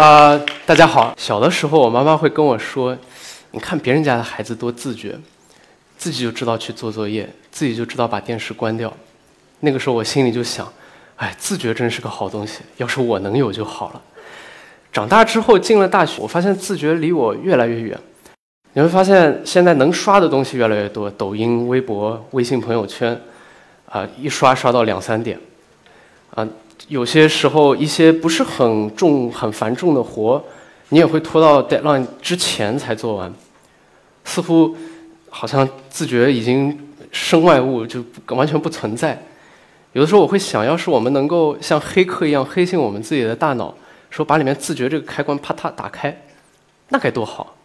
啊、大家好。小的时候，我妈妈会跟我说：“你看别人家的孩子多自觉，自己就知道去做作业，自己就知道把电视关掉。”那个时候我心里就想：“哎，自觉真是个好东西，要是我能有就好了。”长大之后进了大学，我发现自觉离我越来越远。你会发现现在能刷的东西越来越多，抖音、微博、微信朋友圈，啊、一刷刷到两三点，啊、有些时候一些不是很重、很繁重的活，你也会拖到 deadline 之前才做完，似乎好像自觉已经身外物，就完全不存在。有的时候我会想，要是我们能够像黑客一样黑进我们自己的大脑，说把里面自觉这个开关啪嗒打开，那该多好！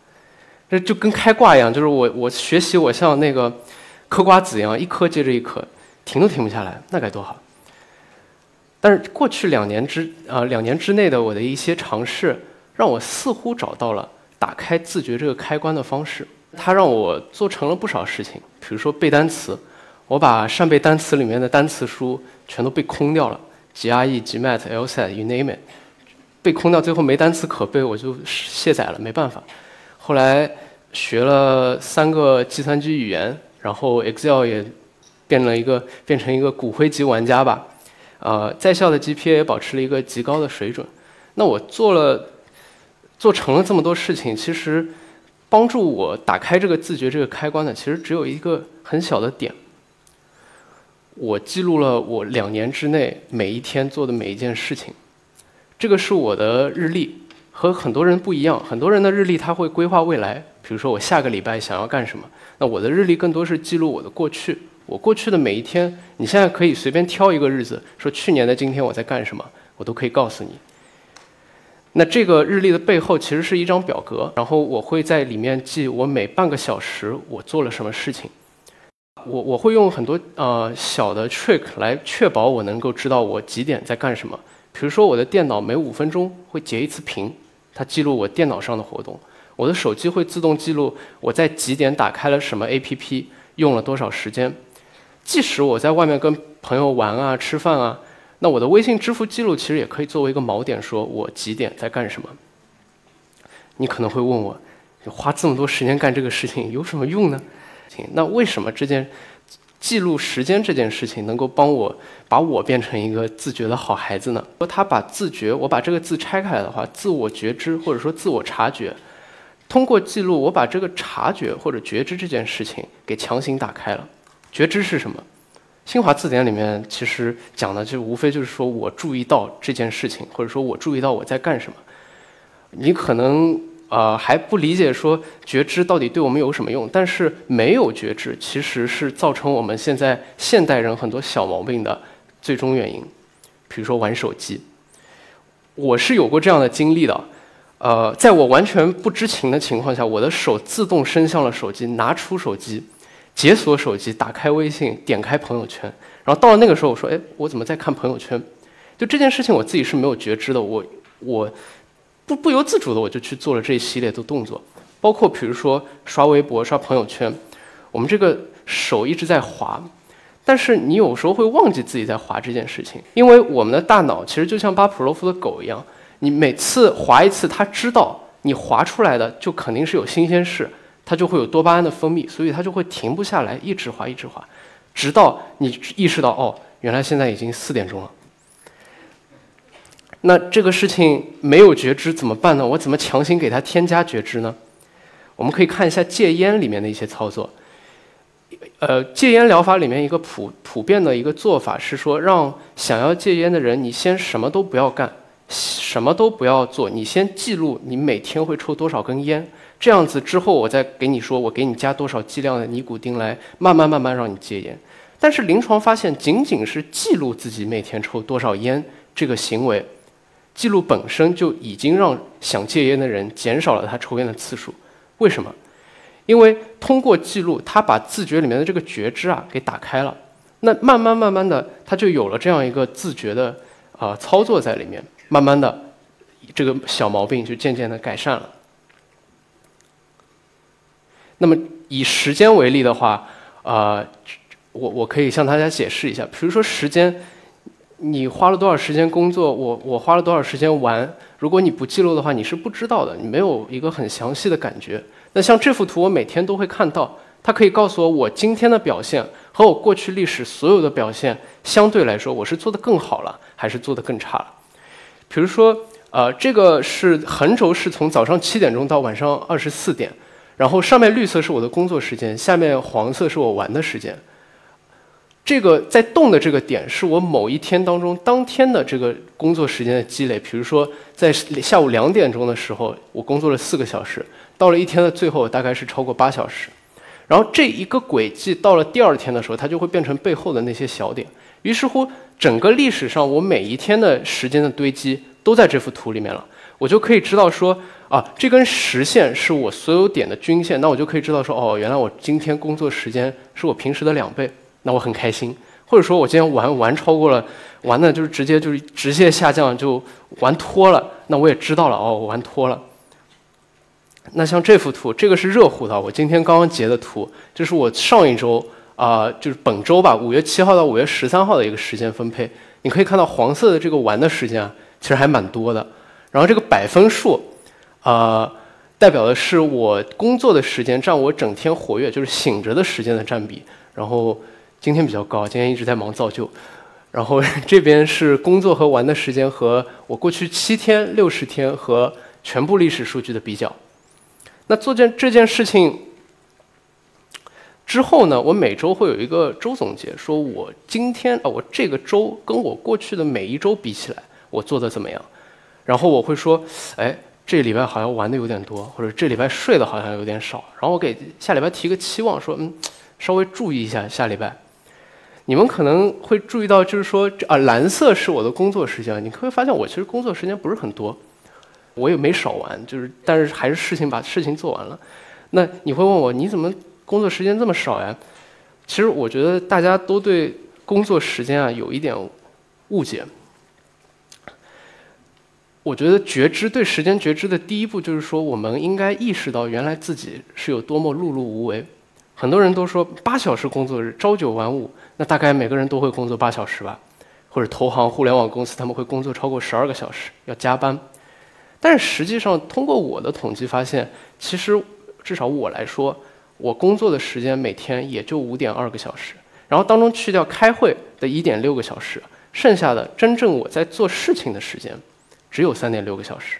这就跟开挂一样，就是我我学习我像那个嗑瓜子一样，一颗接着一颗，停都停不下来，那该多好！但是过去两年之呃、两年之内的我的一些尝试，让我似乎找到了打开自觉这个开关的方式。它让我做成了不少事情，比如说背单词，我把扇贝单词里面的单词书全都背空掉了，GRE、GMAT、LSAT，you name it，背空掉，最后没单词可背，我就卸载了，没办法。后来学了三个计算机语言，然后 Excel 也变了一个变成一个骨灰级玩家吧。呃，在校的 GPA 也保持了一个极高的水准。那我做了做成了这么多事情，其实帮助我打开这个自觉这个开关的，其实只有一个很小的点。我记录了我两年之内每一天做的每一件事情，这个是我的日历。和很多人不一样，很多人的日历他会规划未来，比如说我下个礼拜想要干什么。那我的日历更多是记录我的过去，我过去的每一天。你现在可以随便挑一个日子，说去年的今天我在干什么，我都可以告诉你。那这个日历的背后其实是一张表格，然后我会在里面记我每半个小时我做了什么事情。我我会用很多呃小的 trick 来确保我能够知道我几点在干什么。比如说我的电脑每五分钟会截一次屏。它记录我电脑上的活动，我的手机会自动记录我在几点打开了什么 APP，用了多少时间。即使我在外面跟朋友玩啊、吃饭啊，那我的微信支付记录其实也可以作为一个锚点，说我几点在干什么。你可能会问我，花这么多时间干这个事情有什么用呢？那为什么这件记录时间这件事情能够帮我把我变成一个自觉的好孩子呢？说他把自觉，我把这个字拆开来的话，自我觉知或者说自我察觉，通过记录，我把这个察觉或者觉知这件事情给强行打开了。觉知是什么？新华字典里面其实讲的就无非就是说我注意到这件事情，或者说我注意到我在干什么。你可能。呃，还不理解说觉知到底对我们有什么用？但是没有觉知，其实是造成我们现在现代人很多小毛病的最终原因。比如说玩手机，我是有过这样的经历的。呃，在我完全不知情的情况下，我的手自动伸向了手机，拿出手机，解锁手机，打开微信，点开朋友圈。然后到了那个时候，我说：“哎，我怎么在看朋友圈？”就这件事情，我自己是没有觉知的。我我。不不由自主的，我就去做了这一系列的动作，包括比如说刷微博、刷朋友圈，我们这个手一直在滑，但是你有时候会忘记自己在滑这件事情，因为我们的大脑其实就像巴甫洛夫的狗一样，你每次滑一次，它知道你滑出来的就肯定是有新鲜事，它就会有多巴胺的分泌，所以它就会停不下来，一直滑，一直滑，直到你意识到哦，原来现在已经四点钟了。那这个事情没有觉知怎么办呢？我怎么强行给它添加觉知呢？我们可以看一下戒烟里面的一些操作。呃，戒烟疗法里面一个普普遍的一个做法是说，让想要戒烟的人，你先什么都不要干，什么都不要做，你先记录你每天会抽多少根烟，这样子之后我再给你说，我给你加多少剂量的尼古丁来慢慢慢慢让你戒烟。但是临床发现，仅仅是记录自己每天抽多少烟这个行为。记录本身就已经让想戒烟的人减少了他抽烟的次数，为什么？因为通过记录，他把自觉里面的这个觉知啊给打开了，那慢慢慢慢的，他就有了这样一个自觉的啊、呃、操作在里面，慢慢的，这个小毛病就渐渐的改善了。那么以时间为例的话，呃，我我可以向大家解释一下，比如说时间。你花了多少时间工作，我我花了多少时间玩。如果你不记录的话，你是不知道的，你没有一个很详细的感觉。那像这幅图，我每天都会看到，它可以告诉我我今天的表现和我过去历史所有的表现相对来说，我是做得更好了，还是做得更差了？比如说，呃，这个是横轴是从早上七点钟到晚上二十四点，然后上面绿色是我的工作时间，下面黄色是我玩的时间。这个在动的这个点是我某一天当中当天的这个工作时间的积累。比如说，在下午两点钟的时候，我工作了四个小时，到了一天的最后大概是超过八小时。然后这一个轨迹到了第二天的时候，它就会变成背后的那些小点。于是乎，整个历史上我每一天的时间的堆积都在这幅图里面了。我就可以知道说，啊，这根实线是我所有点的均线。那我就可以知道说，哦，原来我今天工作时间是我平时的两倍。那我很开心，或者说我今天玩玩超过了，玩的就是直接就是直线下降，就玩脱了。那我也知道了，哦，我玩脱了。那像这幅图，这个是热乎的，我今天刚刚截的图，这是我上一周啊，就是本周吧，五月七号到五月十三号的一个时间分配。你可以看到黄色的这个玩的时间啊，其实还蛮多的。然后这个百分数，啊，代表的是我工作的时间占我整天活跃，就是醒着的时间的占比。然后。今天比较高，今天一直在忙造就，然后这边是工作和玩的时间和我过去七天、六十天和全部历史数据的比较。那做件这件事情之后呢，我每周会有一个周总结，说我今天啊，我这个周跟我过去的每一周比起来，我做的怎么样？然后我会说，哎，这礼拜好像玩的有点多，或者这礼拜睡的好像有点少。然后我给下礼拜提个期望，说嗯，稍微注意一下下礼拜。你们可能会注意到，就是说，啊，蓝色是我的工作时间。你会发现，我其实工作时间不是很多，我也没少玩，就是，但是还是事情把事情做完了。那你会问我，你怎么工作时间这么少呀？其实我觉得大家都对工作时间啊有一点误解。我觉得觉知对时间觉知的第一步，就是说，我们应该意识到，原来自己是有多么碌碌无为。很多人都说八小时工作日，朝九晚五。那大概每个人都会工作八小时吧，或者投行、互联网公司他们会工作超过十二个小时，要加班。但是实际上，通过我的统计发现，其实至少我来说，我工作的时间每天也就五点二个小时，然后当中去掉开会的一点六个小时，剩下的真正我在做事情的时间只有三点六个小时。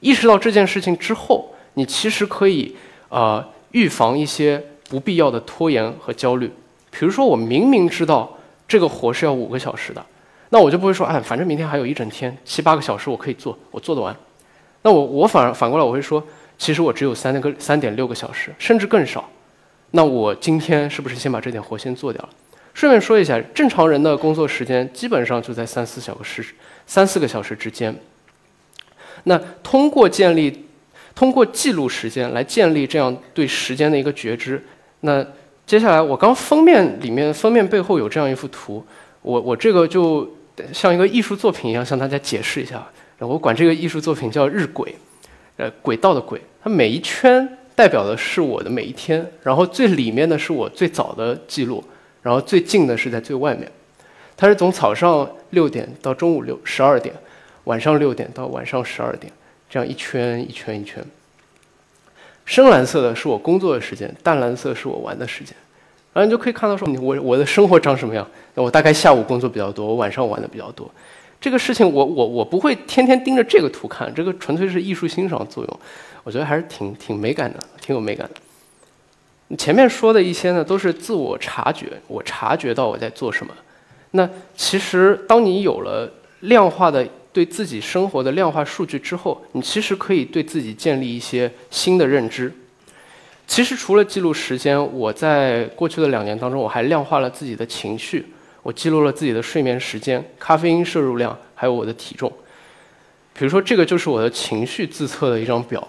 意识到这件事情之后，你其实可以呃预防一些不必要的拖延和焦虑。比如说，我明明知道这个活是要五个小时的，那我就不会说，哎，反正明天还有一整天，七八个小时我可以做，我做得完。那我我反而反过来我会说，其实我只有三个三点六个小时，甚至更少。那我今天是不是先把这点活先做掉了？顺便说一下，正常人的工作时间基本上就在三四小时、三四个小时之间。那通过建立、通过记录时间来建立这样对时间的一个觉知，那。接下来，我刚封面里面封面背后有这样一幅图，我我这个就像一个艺术作品一样向大家解释一下。我管这个艺术作品叫日轨，呃，轨道的轨，它每一圈代表的是我的每一天，然后最里面的是我最早的记录，然后最近的是在最外面。它是从早上六点到中午六十二点，晚上六点到晚上十二点，这样一圈一圈一圈。深蓝色的是我工作的时间，淡蓝色是我玩的时间，然后你就可以看到说，我我的生活长什么样？那我大概下午工作比较多，我晚上玩的比较多。这个事情我我我不会天天盯着这个图看，这个纯粹是艺术欣赏作用，我觉得还是挺挺美感的，挺有美感的。前面说的一些呢，都是自我察觉，我察觉到我在做什么。那其实当你有了量化的。对自己生活的量化数据之后，你其实可以对自己建立一些新的认知。其实除了记录时间，我在过去的两年当中，我还量化了自己的情绪，我记录了自己的睡眠时间、咖啡因摄入量，还有我的体重。比如说，这个就是我的情绪自测的一张表，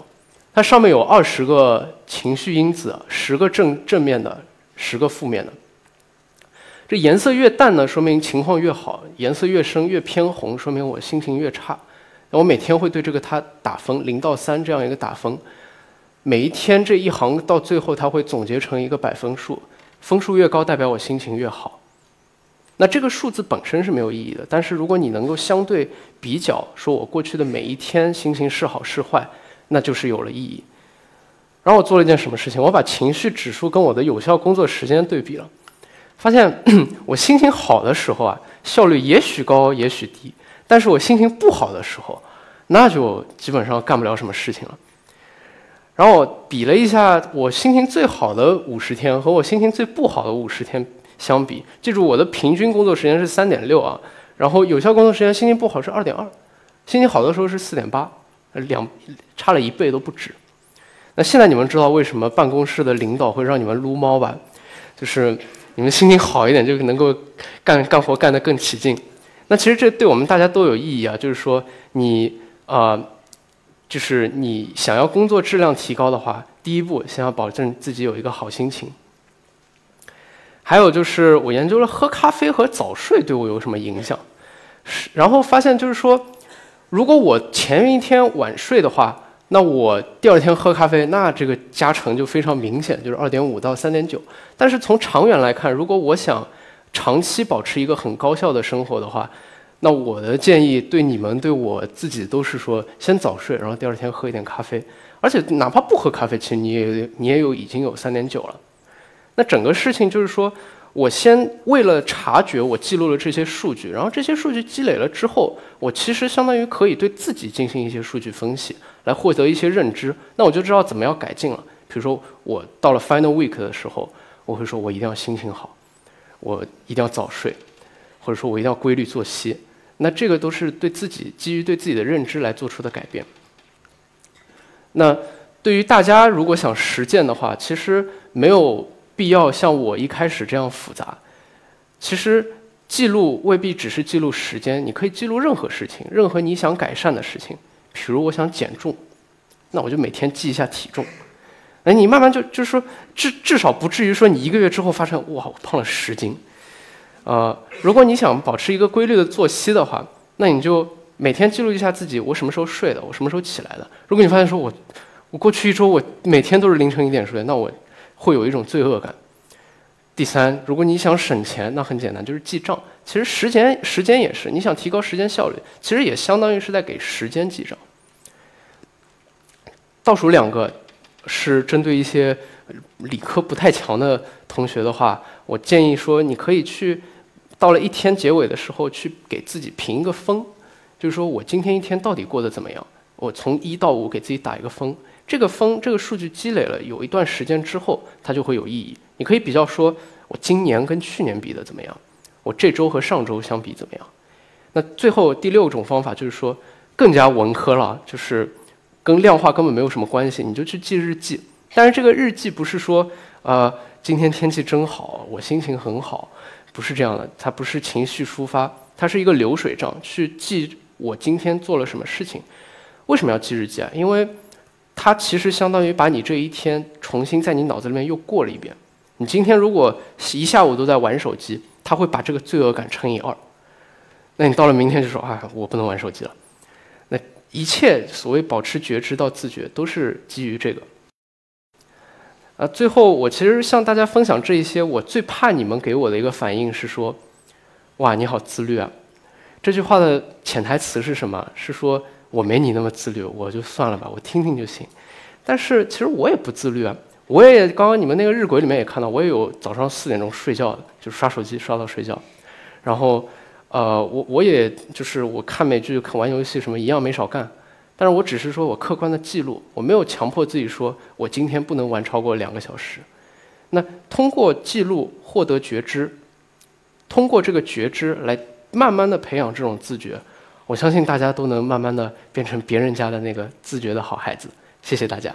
它上面有二十个情绪因子，十个正正面的，十个负面的。这颜色越淡呢，说明情况越好；颜色越深，越偏红，说明我心情越差。我每天会对这个它打分，零到三这样一个打分。每一天这一行到最后，它会总结成一个百分数，分数越高代表我心情越好。那这个数字本身是没有意义的，但是如果你能够相对比较，说我过去的每一天心情是好是坏，那就是有了意义。然后我做了一件什么事情？我把情绪指数跟我的有效工作时间对比了，发现 我心情好的时候啊，效率也许高也许低，但是我心情不好的时候，那就基本上干不了什么事情了。然后我比了一下，我心情最好的五十天和我心情最不好的五十天相比，记住我的平均工作时间是三点六啊，然后有效工作时间心情不好是二点二，心情好的时候是四点八，两差了一倍都不止。那现在你们知道为什么办公室的领导会让你们撸猫吧？就是你们心情好一点就能够干干活干得更起劲。那其实这对我们大家都有意义啊，就是说你啊。就是你想要工作质量提高的话，第一步先要保证自己有一个好心情。还有就是我研究了喝咖啡和早睡对我有什么影响，然后发现就是说，如果我前一天晚睡的话，那我第二天喝咖啡，那这个加成就非常明显，就是二点五到三点九。但是从长远来看，如果我想长期保持一个很高效的生活的话，那我的建议对你们对我自己都是说，先早睡，然后第二天喝一点咖啡，而且哪怕不喝咖啡，其实你也你也有已经有三点九了。那整个事情就是说，我先为了察觉，我记录了这些数据，然后这些数据积累了之后，我其实相当于可以对自己进行一些数据分析，来获得一些认知。那我就知道怎么样改进了。比如说，我到了 final week 的时候，我会说我一定要心情好，我一定要早睡，或者说我一定要规律作息。那这个都是对自己基于对自己的认知来做出的改变。那对于大家如果想实践的话，其实没有必要像我一开始这样复杂。其实记录未必只是记录时间，你可以记录任何事情，任何你想改善的事情。比如我想减重，那我就每天记一下体重。哎，你慢慢就就是说至至少不至于说你一个月之后发现哇我胖了十斤。呃，如果你想保持一个规律的作息的话，那你就每天记录一下自己我什么时候睡的，我什么时候起来的。如果你发现说我，我过去一周我每天都是凌晨一点睡，那我会有一种罪恶感。第三，如果你想省钱，那很简单，就是记账。其实时间时间也是，你想提高时间效率，其实也相当于是在给时间记账。倒数两个是针对一些理科不太强的同学的话，我建议说你可以去。到了一天结尾的时候，去给自己评一个分，就是说我今天一天到底过得怎么样？我从一到五给自己打一个分。这个分，这个数据积累了有一段时间之后，它就会有意义。你可以比较说，我今年跟去年比的怎么样？我这周和上周相比怎么样？那最后第六种方法就是说，更加文科了，就是跟量化根本没有什么关系，你就去记日记。但是这个日记不是说，呃，今天天气真好，我心情很好。不是这样的，它不是情绪抒发，它是一个流水账，去记我今天做了什么事情。为什么要记日记啊？因为它其实相当于把你这一天重新在你脑子里面又过了一遍。你今天如果一下午都在玩手机，它会把这个罪恶感乘以二。那你到了明天就说啊，我不能玩手机了。那一切所谓保持觉知到自觉，都是基于这个。啊，最后我其实向大家分享这一些，我最怕你们给我的一个反应是说，哇，你好自律啊！这句话的潜台词是什么？是说我没你那么自律，我就算了吧，我听听就行。但是其实我也不自律啊，我也刚刚你们那个日晷里面也看到，我也有早上四点钟睡觉的，就刷手机刷到睡觉，然后呃，我我也就是我看美剧、看玩游戏什么一样没少干。但是我只是说我客观的记录，我没有强迫自己说我今天不能玩超过两个小时。那通过记录获得觉知，通过这个觉知来慢慢的培养这种自觉，我相信大家都能慢慢的变成别人家的那个自觉的好孩子。谢谢大家。